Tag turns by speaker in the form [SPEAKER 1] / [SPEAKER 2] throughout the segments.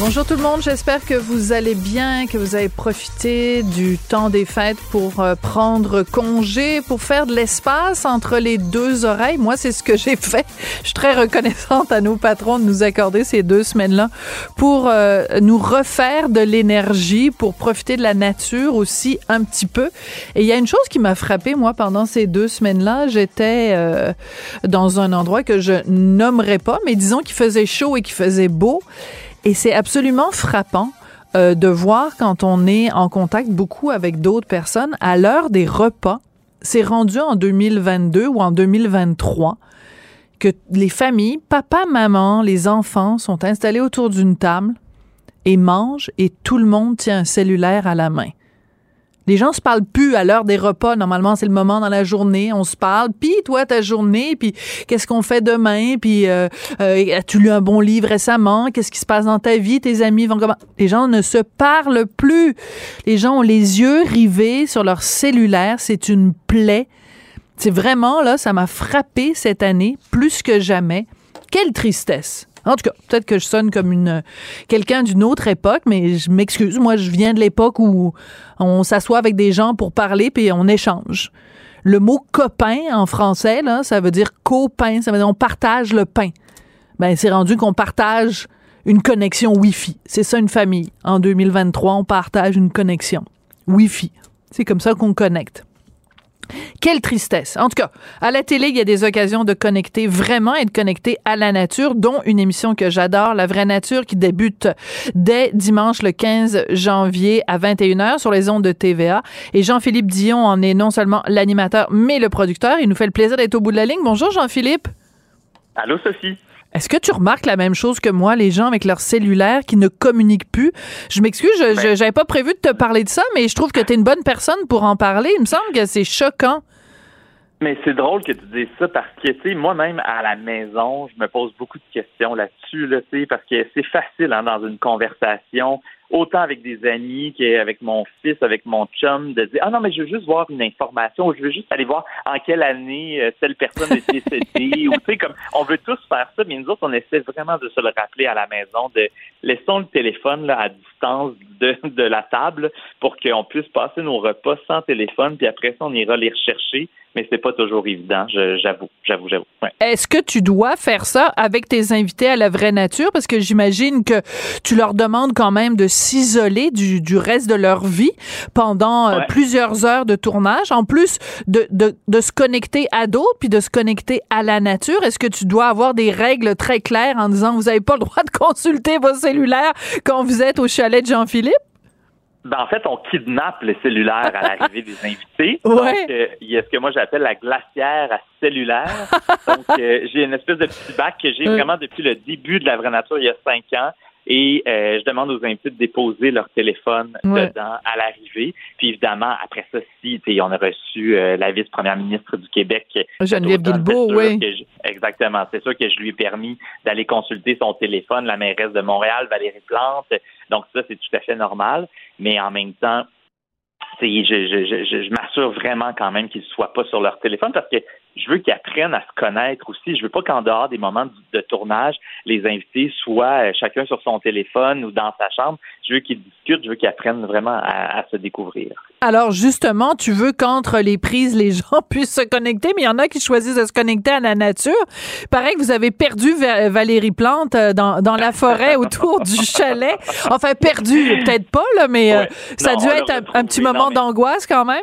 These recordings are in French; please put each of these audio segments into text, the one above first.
[SPEAKER 1] Bonjour tout le monde, j'espère que vous allez bien, que vous avez profité du temps des fêtes pour euh, prendre congé, pour faire de l'espace entre les deux oreilles. Moi, c'est ce que j'ai fait. Je suis très reconnaissante à nos patrons de nous accorder ces deux semaines-là pour euh, nous refaire de l'énergie, pour profiter de la nature aussi un petit peu. Et il y a une chose qui m'a frappée, moi, pendant ces deux semaines-là. J'étais euh, dans un endroit que je nommerai pas, mais disons qu'il faisait chaud et qu'il faisait beau. Et c'est absolument frappant euh, de voir quand on est en contact beaucoup avec d'autres personnes à l'heure des repas. C'est rendu en 2022 ou en 2023 que les familles, papa, maman, les enfants sont installés autour d'une table et mangent et tout le monde tient un cellulaire à la main. Les gens se parlent plus à l'heure des repas. Normalement, c'est le moment dans la journée. On se parle. Puis toi, ta journée. Puis qu'est-ce qu'on fait demain? Puis euh, euh, as-tu lu un bon livre récemment? Qu'est-ce qui se passe dans ta vie? Tes amis vont comment? Les gens ne se parlent plus. Les gens ont les yeux rivés sur leur cellulaire. C'est une plaie. C'est vraiment là, ça m'a frappé cette année plus que jamais. Quelle tristesse. En tout cas, peut-être que je sonne comme une quelqu'un d'une autre époque, mais je m'excuse. Moi, je viens de l'époque où on s'assoit avec des gens pour parler puis on échange. Le mot copain en français, là, ça veut dire copain, ça veut dire on partage le pain. Ben, c'est rendu qu'on partage une connexion Wi-Fi. C'est ça une famille. En 2023, on partage une connexion Wi-Fi. C'est comme ça qu'on connecte. Quelle tristesse. En tout cas, à la télé, il y a des occasions de connecter vraiment et de connecter à la nature, dont une émission que j'adore, La vraie nature, qui débute dès dimanche le 15 janvier à 21h sur les ondes de TVA. Et Jean-Philippe Dion en est non seulement l'animateur, mais le producteur. Il nous fait le plaisir d'être au bout de la ligne. Bonjour Jean-Philippe.
[SPEAKER 2] Allô Sophie.
[SPEAKER 1] Est-ce que tu remarques la même chose que moi, les gens avec leur cellulaire qui ne communiquent plus? Je m'excuse, je
[SPEAKER 2] Ben-
[SPEAKER 1] j'avais pas prévu de te parler de ça, mais je trouve que tu es une bonne personne pour en parler. Il me semble que c'est choquant.
[SPEAKER 2] Mais c'est drôle que tu dises ça parce que, tu sais, moi-même, à la maison, je me pose beaucoup de questions là-dessus, là, tu sais, parce que c'est facile, hein, dans une conversation, autant avec des amis qu'avec mon fils, avec mon chum, de dire, ah non, mais je veux juste voir une information, ou je veux juste aller voir en quelle année euh, telle personne est décédée, ou tu sais, comme, on veut tous faire ça, mais nous autres, on essaie vraiment de se le rappeler à la maison, de laissons le téléphone, là, à distance de, de la table pour qu'on puisse passer nos repas sans téléphone, puis après ça, on ira les rechercher, mais c'est pas toujours évident, j'avoue, j'avoue, j'avoue. Ouais.
[SPEAKER 1] Est-ce que tu dois faire ça avec tes invités à la vraie nature? Parce que j'imagine que tu leur demandes quand même de s'isoler du, du reste de leur vie pendant euh,
[SPEAKER 2] Ouais.
[SPEAKER 1] plusieurs heures de tournage, en plus de, de, de se connecter à d'autres puis de se connecter à la nature. Est-ce que tu dois avoir des règles très claires en disant vous n'avez pas le droit de consulter vos cellulaires quand vous êtes au chalet de Jean-Philippe?
[SPEAKER 2] Ben, en fait, on kidnappe le cellulaire à l'arrivée des invités.
[SPEAKER 1] Ouais.
[SPEAKER 2] Donc, euh, il y a ce que moi j'appelle la glacière à cellulaire. Donc, euh, j'ai une espèce de petit bac que j'ai vraiment depuis le début de la vraie nature, il y a cinq ans. Et euh, je demande aux invités de déposer leur téléphone
[SPEAKER 1] Ouais.
[SPEAKER 2] dedans à l'arrivée. Puis évidemment, après ça, si on a reçu euh, la vice-première ministre du Québec,
[SPEAKER 1] Geneviève
[SPEAKER 2] Automne,
[SPEAKER 1] Guilbeault, oui.
[SPEAKER 2] je- exactement. C'est sûr que je lui ai permis d'aller consulter son téléphone, la mairesse de Montréal, Valérie Plante. Donc ça, c'est tout à fait normal. Mais en même temps, je, je, je, je m'assure vraiment quand même qu'ils ne soient pas sur leur téléphone parce que je veux qu'ils apprennent à se connaître aussi. Je veux pas qu'en dehors des moments de, tournage, les invités soient euh, chacun sur son téléphone ou dans sa chambre. Je veux qu'ils discutent, je veux qu'ils apprennent vraiment à, à se découvrir.
[SPEAKER 1] Alors justement, tu veux qu'entre les prises, les gens puissent se connecter, mais il y en a qui choisissent de se connecter à la nature. Pareil que vous avez perdu Va- Valérie Plante euh, dans, dans la forêt autour du chalet. Enfin, perdu, peut-être pas, là, mais euh, ça a dû être un, petit moment d'angoisse quand même.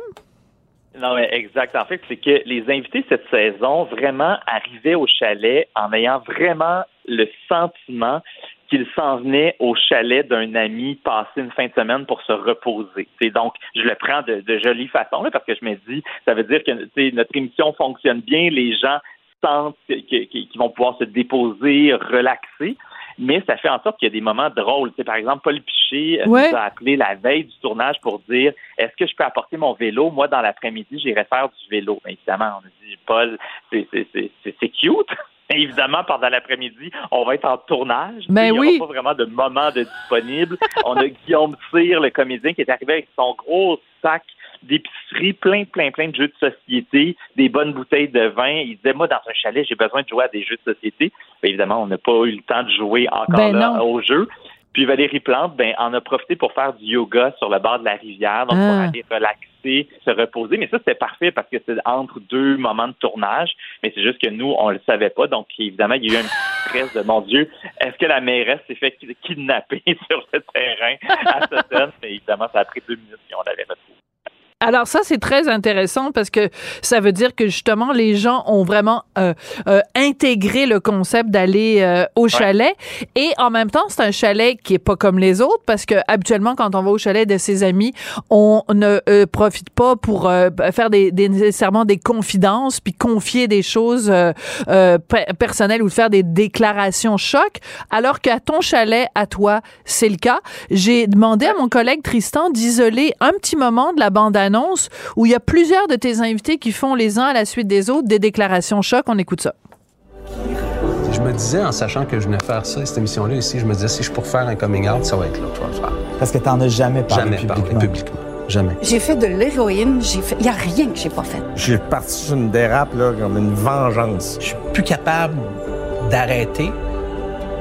[SPEAKER 2] Non, mais exact. En fait, c'est que les invités cette saison vraiment arrivaient au chalet en ayant vraiment le sentiment qu'ils qu'il s'en venait au chalet d'un ami passer une fin de semaine pour se reposer. Donc, je le prends de, de jolie façon là, parce que je me dis, ça veut dire que notre émission fonctionne bien, les gens sentent qu'ils vont pouvoir se déposer, relaxer mais ça fait en sorte qu'il y a des moments drôles. Par exemple, Paul Piché euh, nous a appelé la veille du tournage pour dire est-ce que je peux apporter mon vélo? Moi, dans l'après-midi, j'irai faire du vélo. Mais évidemment, on a dit Paul, c'est cute. Évidemment, pendant l'après-midi, on va être en tournage.
[SPEAKER 1] Mais ben
[SPEAKER 2] il n'y aura pas vraiment de moment de disponible. on a Guillaume Cyr, le comédien, qui est arrivé avec son gros sac d'épicerie, plein, plein, plein de jeux de société, des bonnes bouteilles de vin. Il disait, moi, dans un chalet, j'ai besoin de jouer à des jeux de société. évidemment, on n'a pas eu le temps de jouer encore ben là, au jeu. Puis Valérie Plante, ben, en a profité pour faire du yoga sur le bord de la rivière, donc pour ah. aller relaxer, se reposer. Mais ça, c'était parfait parce que c'est entre deux moments de tournage. Mais c'est juste que nous, on le savait pas. Donc, évidemment, il y a eu un petit stress de mon Dieu, est-ce que la mairesse s'est fait kidnapper sur le terrain à Sutton? Mais évidemment, ça a pris deux minutes et on l'avait retrouvé.
[SPEAKER 1] Alors ça, c'est très intéressant parce que ça veut dire que justement, les gens ont vraiment euh, euh, intégré le concept d'aller euh, au chalet. Et en même temps, c'est un chalet qui est pas comme les autres parce que habituellement, quand on va au chalet de ses amis, on ne profite pas pour faire des, des, nécessairement des confidences puis confier des choses personnelles ou faire des déclarations choc. Alors qu'à ton chalet, à toi, c'est le cas. J'ai demandé à mon collègue Tristan d'isoler un petit moment de la bande annonce où il y a plusieurs de tes invités qui font les uns à la suite des autres des déclarations choc. On écoute ça.
[SPEAKER 3] Je me disais, en sachant que je venais faire ça, cette émission-là ici, je me disais, si je pour faire un coming out, ça va être là, tu vas le faire.
[SPEAKER 4] Parce que tu n'en as jamais parlé
[SPEAKER 3] jamais Parlé publiquement. Jamais.
[SPEAKER 5] J'ai fait de l'héroïne, j'ai fait. Il n'y a rien que j'ai pas fait.
[SPEAKER 6] J'ai parti sur une dérape, là, comme une vengeance.
[SPEAKER 7] Je suis plus capable d'arrêter,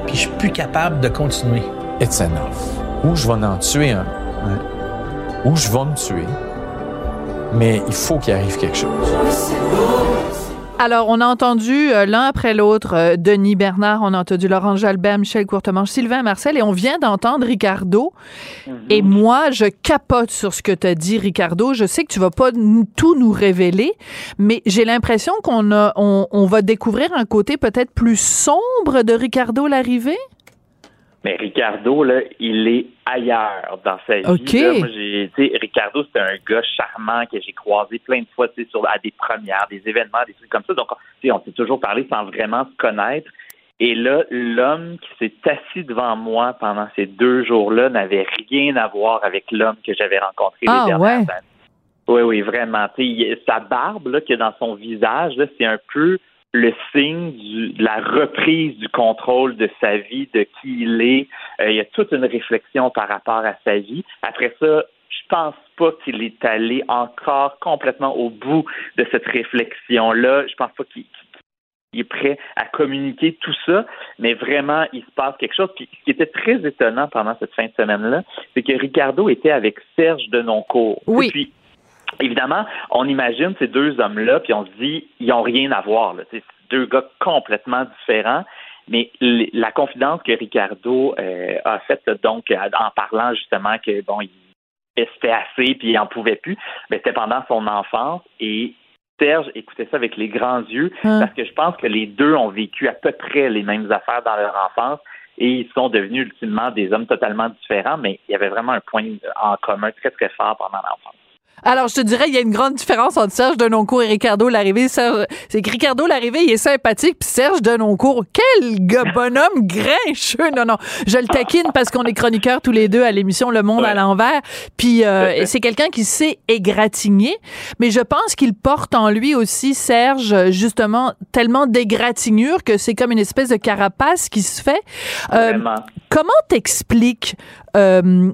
[SPEAKER 7] puis je suis plus capable de continuer.
[SPEAKER 8] It's enough. Ou je vais en tuer un, ou je vais me tuer mais il faut qu'il arrive quelque chose.
[SPEAKER 1] Alors, on a entendu euh, l'un après l'autre euh, Denis Bernard, on a entendu Laurent Jalbert, Michel Courtemanche, Sylvain Marcel, et on vient d'entendre Ricardo. Mhm. Et moi, je capote sur ce que tu as dit, Ricardo. Je sais que tu vas pas tout nous révéler, mais j'ai l'impression qu'on on, on va découvrir un côté peut-être plus sombre de Ricardo l'arrivée.
[SPEAKER 2] Mais Ricardo, là, il est ailleurs dans sa vie. Là, moi, j'ai, Ricardo, c'est un gars charmant que j'ai croisé plein de fois sur, à des premières, des événements, des trucs comme ça. Donc, on s'est toujours parlé sans vraiment se connaître. Et là, l'homme qui s'est assis devant moi pendant ces deux jours-là n'avait rien à voir avec l'homme que j'avais rencontré les ah, dernières années. Oui, oui, vraiment. sa barbe là, qu'il a dans son visage, c'est un peu le signe de la reprise du contrôle de sa vie, de qui il est. Euh, il y a toute une réflexion par rapport à sa vie. Après ça, je pense pas qu'il est allé encore complètement au bout de cette réflexion-là. Je pense pas qu'il est prêt à communiquer tout ça, mais vraiment, il se passe quelque chose. Puis, ce qui était très étonnant pendant cette fin de semaine-là, c'est que Ricardo était avec Serge Denoncourt.
[SPEAKER 1] Oui.
[SPEAKER 2] Puis, Évidemment, on imagine ces deux hommes-là, puis on se dit, ils n'ont rien à voir. C'est deux gars complètement différents. Mais la confidence que Ricardo euh, a faite, donc, en parlant justement que, bon, il était assez, puis il n'en pouvait plus, mais c'était pendant son enfance. Et Serge écoutait ça avec les grands yeux, hein. parce que je pense que les deux ont vécu à peu près les mêmes affaires dans leur enfance et ils sont devenus ultimement des hommes totalement différents, mais il y avait vraiment un point en commun très, très fort pendant l'enfance.
[SPEAKER 1] Alors, je te dirais, il y a une grande différence entre Serge Denoncourt et Ricardo Larrivée. C'est que Ricardo Larrivée, il est sympathique, puis Serge Denoncourt, quel gars bonhomme grincheux. Non, non, je le taquine parce qu'on est chroniqueurs tous les deux à l'émission Le Monde à l'envers. Puis euh, c'est quelqu'un qui sait égratigner, mais je pense qu'il porte en lui aussi, Serge, justement, tellement d'égratignure que c'est comme une espèce de carapace qui se fait.
[SPEAKER 2] Euh,
[SPEAKER 1] comment t'expliques euh,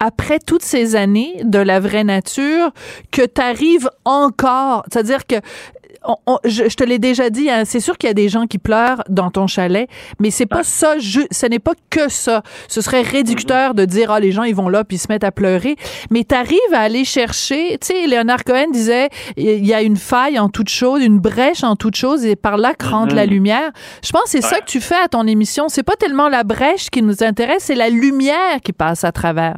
[SPEAKER 1] après toutes ces années de la vraie nature que tu arrives encore, c'est-à-dire que je, te l'ai déjà dit, hein, c'est sûr qu'il y a des gens qui pleurent dans ton chalet, mais c'est pas ça, ce n'est pas que ça. Ce serait réducteur de dire, ah, les gens, ils vont là puis ils se mettent à pleurer. Mais tu arrives à aller chercher, tu sais, Léonard Cohen disait, il y a une faille en toute chose, une brèche en toute chose, et par là rentre la mm-hmm. lumière. Je pense que c'est ça que tu fais à ton émission. C'est pas tellement la brèche qui nous intéresse, c'est la lumière qui passe à travers.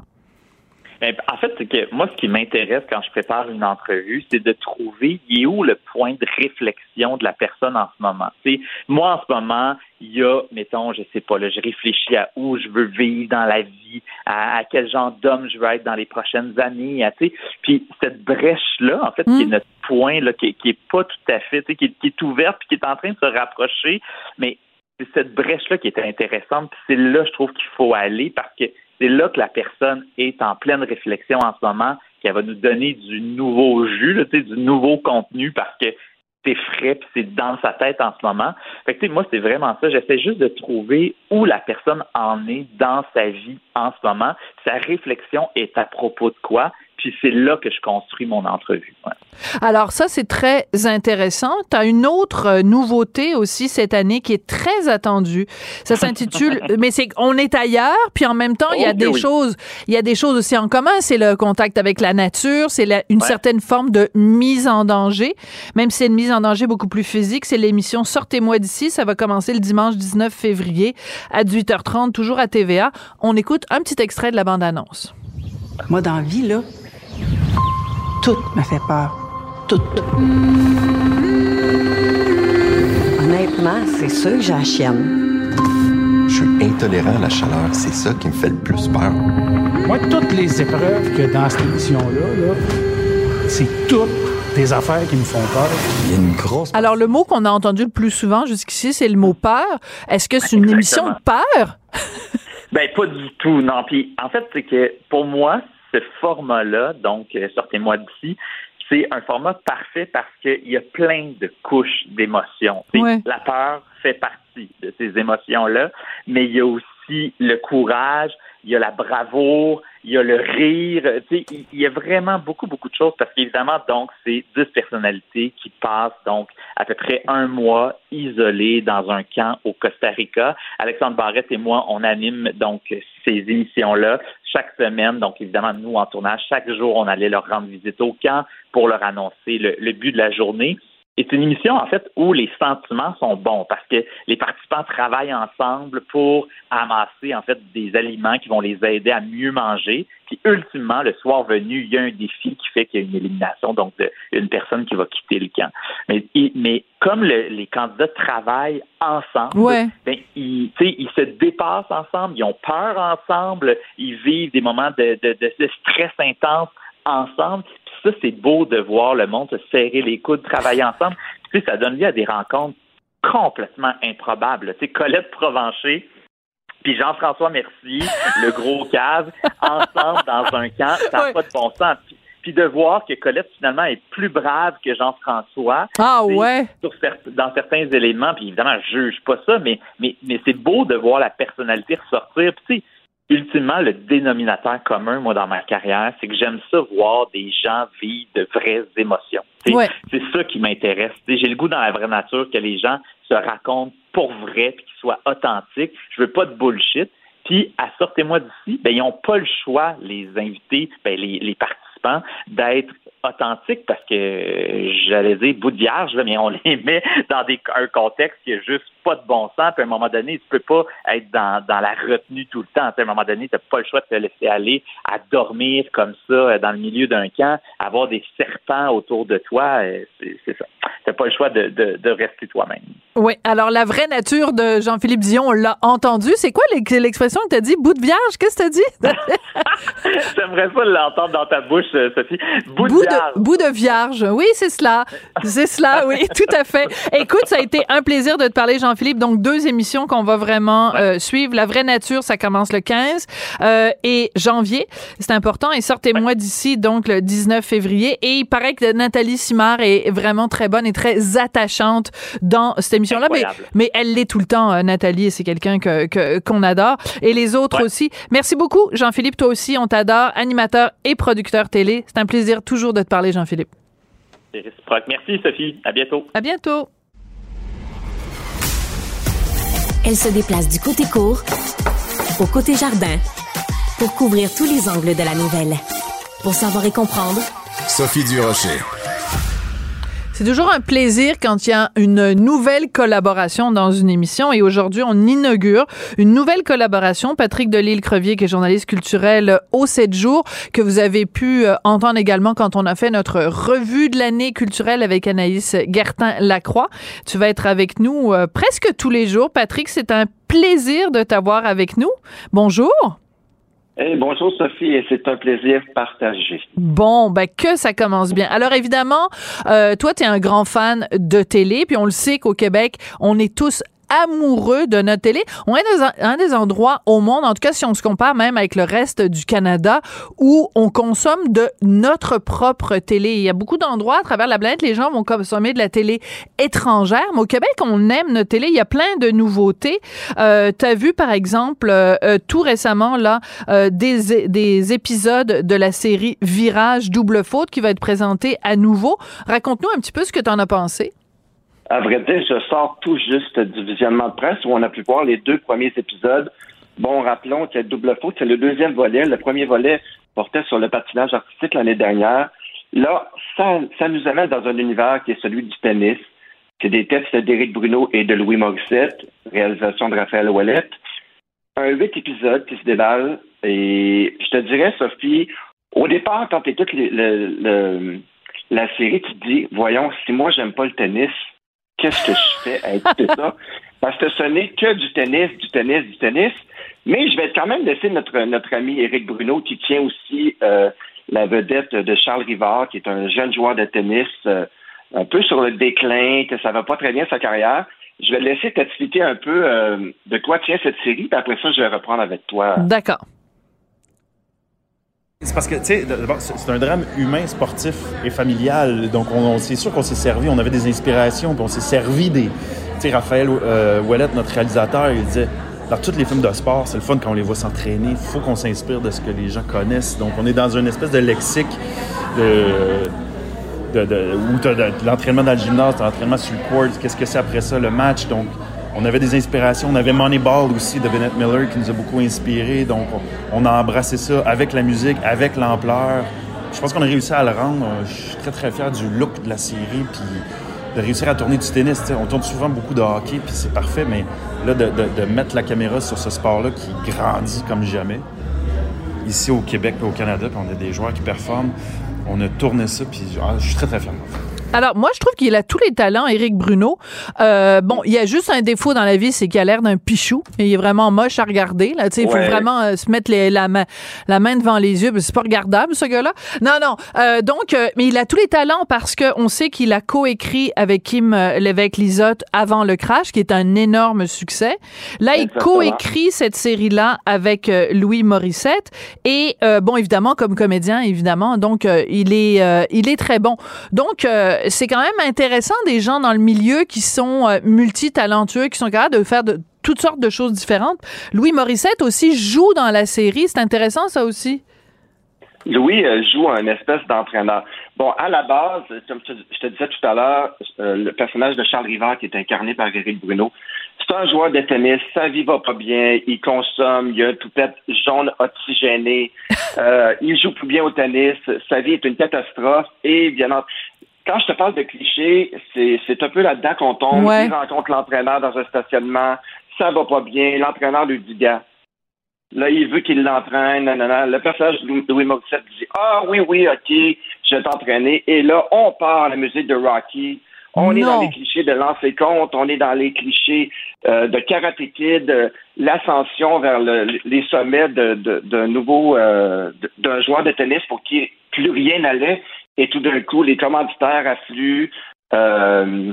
[SPEAKER 2] Ben, en fait, c'est que moi, ce qui m'intéresse quand je prépare une entrevue, c'est de trouver il est où le point de réflexion de la personne en ce moment? T'sais, moi, en ce moment, il y a, mettons, je sais pas, là, je réfléchis à où je veux vivre dans la vie, à, quel genre d'homme je veux être dans les prochaines années, à, puis cette brèche-là, en fait, qui est mm. notre point, là, qui, qui est pas tout à fait, qui qui est ouverte, puis qui est en train de se rapprocher, mais c'est cette brèche-là qui est intéressante, puis c'est là, je trouve qu'il faut aller, parce que c'est là que la personne est en pleine réflexion en ce moment, qu'elle va nous donner du nouveau jus, là, du nouveau contenu, parce que c'est frais, c'est dans sa tête en ce moment. Fait que, moi, c'est vraiment ça. J'essaie juste de trouver où la personne en est dans sa vie en ce moment. Sa réflexion est à propos de quoi, puis c'est là que je construis mon entrevue.
[SPEAKER 1] Alors ça, c'est très intéressant. Tu as une autre euh, nouveauté aussi cette année qui est très attendue. Ça s'intitule, mais c'est on est ailleurs, puis en même temps, il y a oh, des choses, il y a des choses aussi en commun. C'est le contact avec la nature, c'est une certaine forme de mise en danger, même si c'est une mise en danger beaucoup plus physique. C'est l'émission Sortez-moi d'ici. Ça va commencer le dimanche 19 février à 18h30, toujours à TVA. On écoute un petit extrait de la bande-annonce.
[SPEAKER 5] Moi, dans la vie, là, tout me fait peur. Tout. Honnêtement, c'est ça que j'ai
[SPEAKER 9] Je suis intolérant à la chaleur. C'est ça qui me fait le plus peur.
[SPEAKER 10] Moi, toutes les épreuves que dans cette émission-là, c'est toutes des affaires qui me font peur.
[SPEAKER 9] Il y a une grosse.
[SPEAKER 1] Alors, le mot qu'on a entendu le plus souvent jusqu'ici, c'est le mot peur. Est-ce que c'est une émission de peur?
[SPEAKER 2] ben, pas du tout, non. Puis, en fait, c'est que pour moi, ce format-là, donc euh, sortez-moi d'ici, c'est un format parfait parce qu'il y a plein de couches d'émotions. La peur fait partie de ces émotions-là, mais il y a aussi le courage, il y a la bravoure, il y a le rire. Tu sais, il y a vraiment beaucoup, beaucoup de choses parce qu'évidemment, donc, c'est dix personnalités qui passent donc à peu près un mois isolées dans un camp au Costa Rica. Alexandre Barrette et moi, on anime donc ces émissions-là chaque semaine. Donc, évidemment, nous, en tournage, chaque jour, on allait leur rendre visite au camp pour leur annoncer le but de la journée c'est une émission, en fait, où les sentiments sont bons parce que les participants travaillent ensemble pour amasser, en fait, des aliments qui vont les aider à mieux manger. Puis, ultimement, le soir venu, il y a un défi qui fait qu'il y a une élimination, donc une personne qui va quitter le camp. Mais, mais comme les candidats travaillent ensemble, ben, ils, ils se dépassent ensemble, ils ont peur ensemble, ils vivent des moments de, de, de stress intense ensemble ça, c'est beau de voir le monde se serrer les coudes, travailler ensemble. Puis, ça donne lieu à des rencontres complètement improbables. Tu sais, Colette Provencher, puis Jean-François Mercier, le gros cave, ensemble dans un camp, ça n'a pas de bon sens. Puis, de voir que Colette, finalement, est plus brave que Jean-François.
[SPEAKER 1] Ah ouais?
[SPEAKER 2] dans certains éléments, puis évidemment, je juge pas ça, mais, mais, mais c'est beau de voir la personnalité ressortir. Puis, ultimement, le dénominateur commun, moi, dans ma carrière, c'est que j'aime ça voir des gens vivre de vraies émotions. C'est ça qui m'intéresse. J'ai le goût dans la vraie nature que les gens se racontent pour vrai puis qu'ils soient authentiques. Je veux pas de bullshit. Puis, à sortez-moi d'ici, ben, ils n'ont pas le choix, les invités, ben, les, les participants, d'être authentique parce que j'allais dire bout de vierge, mais on les met dans des, un contexte qui est juste pas de bon sens. Puis à un moment donné, tu peux pas être dans, dans la retenue tout le temps. à un moment donné, tu n'as pas le choix de te laisser aller à dormir comme ça euh, dans le milieu d'un camp, avoir des serpents autour de toi. Euh, c'est ça. Tu n'as pas le choix de, de, de rester toi-même.
[SPEAKER 1] Oui. Alors, la vraie nature de Jean-Philippe Dion, on l'a entendu. C'est quoi l'expression que tu as dit? Bout de vierge? Qu'est-ce que tu as dit?
[SPEAKER 2] J'aimerais pas l'entendre dans ta bouche, Sophie.
[SPEAKER 1] Bout, de bout de vierge. Oui, c'est cela. C'est cela, oui, tout à fait. Écoute, ça a été un plaisir de te parler, Jean-Philippe. Donc, deux émissions qu'on va vraiment euh, suivre. La vraie nature, ça commence le 15 euh, et janvier. C'est important. Et sortez-moi d'ici, donc, le 19 février. Et il paraît que Nathalie Simard est vraiment très bonne et très attachante dans cette émission-là. Mais, mais, elle l'est tout le temps, euh, Nathalie, et c'est quelqu'un que, qu'on adore. Et les autres aussi. Merci beaucoup, Jean-Philippe. Toi aussi, on t'adore. Animateur et producteur télé. C'est un plaisir toujours de te parler, Jean-Philippe.
[SPEAKER 2] C'est réciproque. Merci, Sophie. À bientôt.
[SPEAKER 1] À bientôt.
[SPEAKER 11] Elle se déplace du côté court au côté jardin pour couvrir tous les angles de la nouvelle. Pour savoir et comprendre,
[SPEAKER 12] Sophie Durocher.
[SPEAKER 1] C'est toujours un plaisir quand il y a une nouvelle collaboration dans une émission et aujourd'hui on inaugure une nouvelle collaboration. Patrick Delisle-Crevier qui est journaliste culturel au 7 jours que vous avez pu euh, entendre également quand on a fait notre revue de l'année culturelle avec Anaïs Gertin-Lacroix. Tu vas être avec nous euh, presque tous les jours. Patrick, c'est un plaisir de t'avoir avec nous. Bonjour
[SPEAKER 12] bonjour Sophie, et c'est un plaisir partagé.
[SPEAKER 1] Bon, ben que ça commence bien. Alors évidemment, euh, toi, tu es un grand fan de télé, puis on le sait qu'au Québec, on est tous amoureux de notre télé. On est dans un, des endroits au monde, en tout cas si on se compare même avec le reste du Canada, où on consomme de notre propre télé. Il y a beaucoup d'endroits à travers la planète, les gens vont consommer de la télé étrangère, mais au Québec, on aime notre télé. Il y a plein de nouveautés. Euh, tu as vu, par exemple, euh, euh, tout récemment, là, euh, des, des épisodes de la série Virage Double Faute qui va être présenté à nouveau. Raconte-nous un petit peu ce que tu en as pensé.
[SPEAKER 12] À vrai dire, je sors tout juste du visionnement de presse où on a pu voir les deux premiers épisodes. Bon, rappelons a double faute, c'est le deuxième volet. Le premier volet portait sur le patinage artistique l'année dernière. Là, ça, ça nous amène dans un univers qui est celui du tennis. C'est des textes d'Éric Bruno et de Louis Morissette, réalisation de Raphaël Ouellette. Un huit épisodes qui se déballent. Et je te dirais, Sophie, au départ, quand tu écoutes le, la série, tu te dis, voyons, si moi j'aime pas le tennis, qu'est-ce que je fais à écouter ça? Parce que ce n'est que du tennis, du tennis, du tennis. Mais je vais quand même laisser notre, notre ami Éric Bruno, qui tient aussi euh, la vedette de Charles Rivard, qui est un jeune joueur de tennis, euh, un peu sur le déclin, que ça va pas très bien sa carrière. Je vais laisser t'expliquer un peu euh, de quoi tient cette série, puis après ça, je vais reprendre avec toi.
[SPEAKER 1] D'accord.
[SPEAKER 13] C'est parce que, tu sais, c'est un drame humain, sportif et familial. Donc, on, c'est sûr qu'on s'est servi, on avait des inspirations, puis on s'est servi des. Tu sais, Raphaël euh, notre réalisateur, il disait dans tous les films de sport, c'est le fun quand on les voit s'entraîner. Il faut qu'on s'inspire de ce que les gens connaissent. Donc, on est dans une espèce de lexique de. de, de où tu as l'entraînement dans le gymnase, l'entraînement sur le court, qu'est-ce que c'est après ça, le match. Donc, on avait des inspirations. On avait Moneyball aussi de Bennett Miller qui nous a beaucoup inspiré. Donc, on a embrassé ça avec la musique, avec l'ampleur. Je pense qu'on a réussi à le rendre. Je suis très, très fier du look de la série. Puis de réussir à tourner du tennis. On tourne souvent beaucoup de hockey, puis c'est parfait, mais là, de, mettre la caméra sur ce sport-là qui grandit comme jamais, ici au Québec et au Canada, puis on a des joueurs qui performent, on a tourné ça, puis ah, je suis très, très fier.
[SPEAKER 1] Alors, moi, je trouve qu'il a tous les talents, Éric Bruno. Euh, bon, il y a juste un défaut dans la vie, c'est qu'il a l'air d'un pichou. Il est vraiment moche à regarder. Là, il faut vraiment euh, se mettre la, main, la main devant les yeux. C'est pas regardable, ce gars-là. Non, non. Euh, donc, euh, mais il a tous les talents parce qu'on sait qu'il a coécrit avec Kim Lévesque-Lisotte avant le crash, qui est un énorme succès. Là, il coécrit cette série-là avec Louis Morissette. Et, bon, évidemment, comme comédien, évidemment. Donc, il est, il est très bon. Donc, c'est quand même intéressant des gens dans le milieu qui sont euh, multitalentueux, qui sont capables de faire de toutes sortes de choses différentes. Louis Morissette aussi joue dans la série. C'est intéressant, ça aussi.
[SPEAKER 12] Louis euh, joue un espèce d'entraîneur. Bon, à la base, comme je te disais tout à l'heure, euh, le personnage de Charles Rivard qui est incarné par Éric Bruno, c'est un joueur de tennis, sa vie va pas bien, il consomme, il a un toupette jaune oxygéné, il joue plus bien au tennis, sa vie est une catastrophe et bien quand je te parle de clichés, c'est un peu là-dedans qu'on tombe. Il rencontre l'entraîneur dans un stationnement, ça va pas bien, l'entraîneur lui dit gars. Là, il veut qu'il l'entraîne, Le personnage de Louis Morissette dit Ah oui, oui, ok, je vais t'entraîner. Et là, on part la musique de Rocky. On est dans les clichés de lancer compte, on est dans les clichés euh, de Karate Kid, l'ascension vers les sommets d'un nouveau euh, d'un joueur de tennis pour qui plus rien n'allait et tout d'un coup, les commanditaires affluent, euh,